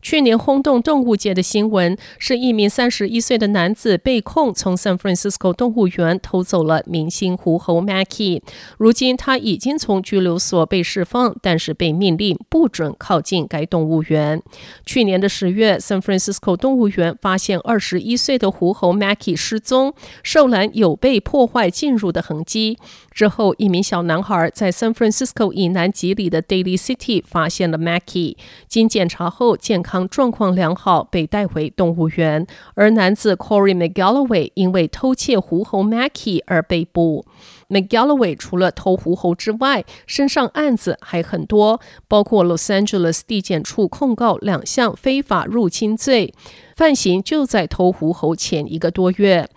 去年轰动动物界的新闻是一名三十一岁的男子被控从 San Francisco 动物园偷走了明星狐猴 Mackie。如今他已经从拘留所被释放，但是被命令不准靠近该动物园。去年的十月，San Francisco 动物园发现二十一岁的狐猴 Mackie 失踪，兽栏有被破坏进入的痕迹。之后，一名小男孩在 San Francisco 以南几里的 Daily City 发现了 Mackie，经检查后健康状况良好，被带回动物园。而男子 Corey McGalloway 因为偷窃狐猴 Mackie 而被捕。McGalloway 除了偷狐猴之外，身上案子还很多，包括 Los Angeles 地检处控告两项非法入侵罪，犯行就在偷狐猴前一个多月。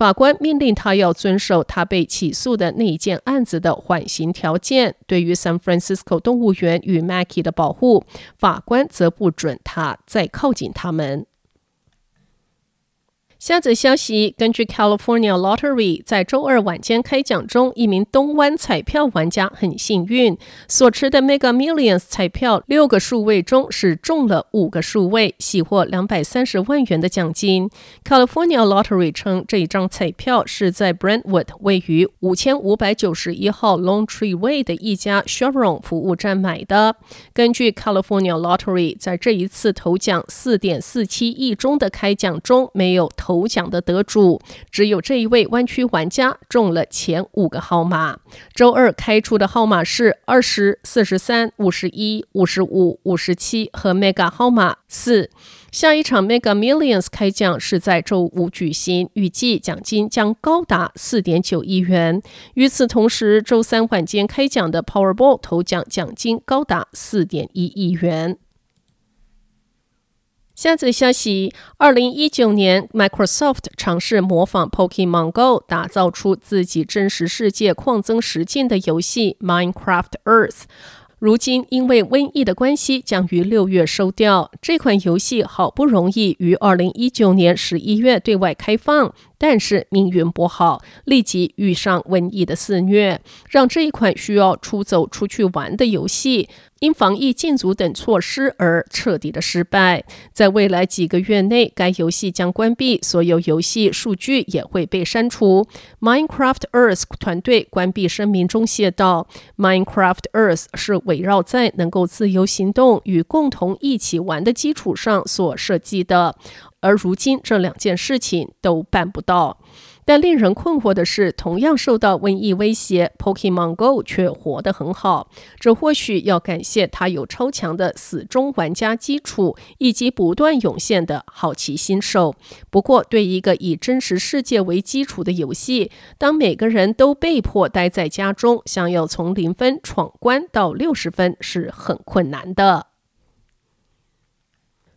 法官命令他要遵守他被起诉的那一件案子的缓刑条件。对于 San Francisco 动物园与 Mackie 的保护，法官则不准他再靠近他们。下则消息，根据 California Lottery 在周二晚间开奖中，一名东湾彩票玩家很幸运，所持的 Mega Millions 彩票六个数位中是中了五个数位，喜获两百三十万元的奖金。California Lottery 称，这一张彩票是在 Brentwood 位于五千五百九十一号 Longtree Way 的一家 Chevron 服务站买的。根据 California Lottery 在这一次头奖四点四七亿中的开奖中没有投。头奖的得主只有这一位湾区玩家中了前五个号码。周二开出的号码是二十四十三、五十一、五十五、五十七和 Mega 号码四。下一场 Mega Millions 开奖是在周五举行，预计奖金将高达四点九亿元。与此同时，周三晚间开奖的 Powerball 头奖奖金高达四点一亿元。下则消息：二零一九年，Microsoft 尝试模仿 Pokemon Go，打造出自己真实世界矿增实境的游戏 Minecraft Earth。如今因为瘟疫的关系，将于六月收掉。这款游戏好不容易于二零一九年十一月对外开放。但是命运不好，立即遇上瘟疫的肆虐，让这一款需要出走出去玩的游戏，因防疫禁足等措施而彻底的失败。在未来几个月内，该游戏将关闭，所有游戏数据也会被删除。Minecraft Earth 团队关闭声明中写道：“Minecraft Earth 是围绕在能够自由行动与共同一起玩的基础上所设计的。”而如今这两件事情都办不到，但令人困惑的是，同样受到瘟疫威胁，Pokémon Go 却活得很好。这或许要感谢它有超强的死忠玩家基础，以及不断涌现的好奇心手。不过，对一个以真实世界为基础的游戏，当每个人都被迫待在家中，想要从零分闯关到六十分是很困难的。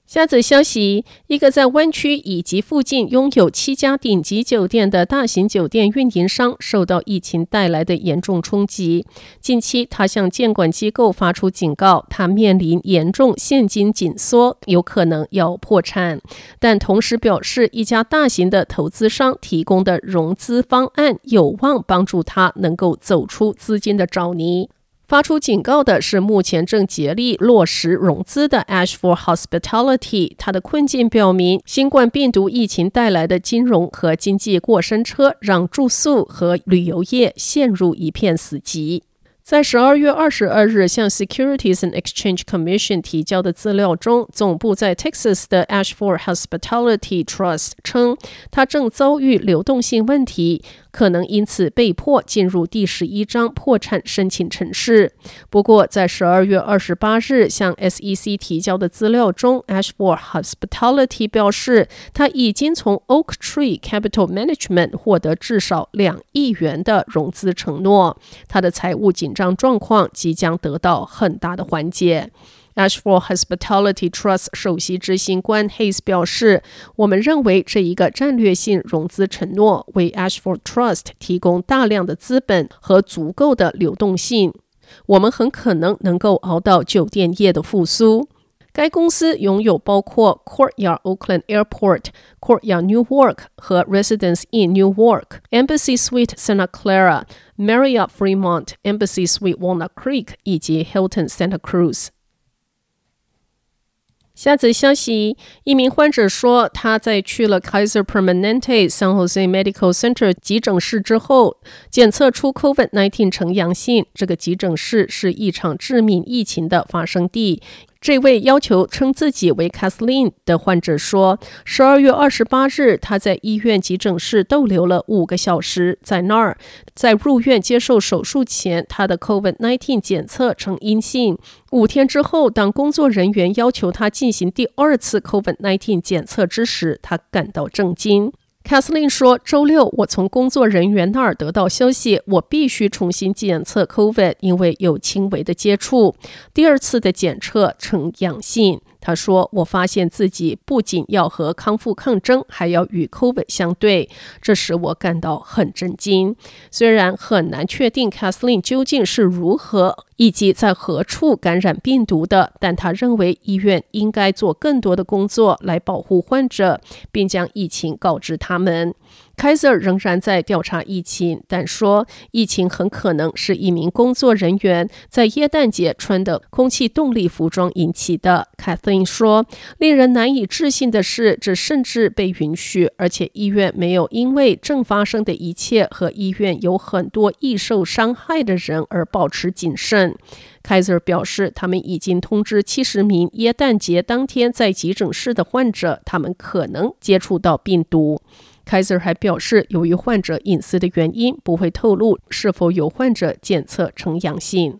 下则消息：一个在湾区以及附近拥有七家顶级酒店的大型酒店运营商受到疫情带来的严重冲击。近期，他向监管机构发出警告，他面临严重现金紧缩，有可能要破产。但同时表示，一家大型的投资商提供的融资方案有望帮助他能够走出资金的沼泥。发出警告的是目前正竭力落实融资的 Ashford Hospitality。它的困境表明，新冠病毒疫情带来的金融和经济过山车，让住宿和旅游业陷入一片死寂。在十二月二十二日向 Securities and Exchange Commission 提交的资料中，总部在 Texas 的 Ashford Hospitality Trust 称，它正遭遇流动性问题，可能因此被迫进入第十一章破产申请程式。不过，在十二月二十八日向 SEC 提交的资料中，Ashford Hospitality 表示，他已经从 Oaktree Capital Management 获得至少两亿元的融资承诺，他的财务紧张状况即将得到很大的缓解。Ashford Hospitality Trust 首席执行官 Hayes 表示：“我们认为这一个战略性融资承诺为 Ashford Trust 提供大量的资本和足够的流动性。我们很可能能够熬到酒店业的复苏。”该公司拥有包括 Courtyard Oakland Airport、Courtyard Newark 和 Residence Inn Newark、Embassy Suite Santa Clara、Marriott Fremont、Embassy Suite Walnut Creek 以及 Hilton Santa Cruz。下则消息，一名患者说，他在去了 Kaiser Permanente San Jose Medical Center 急诊室之后，检测出 COVID-19 呈阳性。这个急诊室是一场致命疫情的发生地。这位要求称自己为 Kathleen 的患者说，十二月二十八日，他在医院急诊室逗留了五个小时，在那儿，在入院接受手术前，他的 COVID-19 检测呈阴性。五天之后，当工作人员要求他进行第二次 COVID-19 检测之时，他感到震惊。Kathleen 说：“周六，我从工作人员那儿得到消息，我必须重新检测 COVID，因为有轻微的接触。第二次的检测呈阳性。”他说：“我发现自己不仅要和康复抗争，还要与 COVID 相对，这使我感到很震惊。虽然很难确定 Kathleen 究竟是如何以及在何处感染病毒的，但他认为医院应该做更多的工作来保护患者，并将疫情告知他们。”凯瑟尔仍然在调查疫情，但说疫情很可能是一名工作人员在耶诞节穿的空气动力服装引起的。凯瑟琳说：“令人难以置信的是，这甚至被允许，而且医院没有因为正发生的一切和医院有很多易受伤害的人而保持谨慎。” Kaiser 表示，他们已经通知七十名耶诞节当天在急诊室的患者，他们可能接触到病毒。Kaiser 还表示，由于患者隐私的原因，不会透露是否有患者检测呈阳性。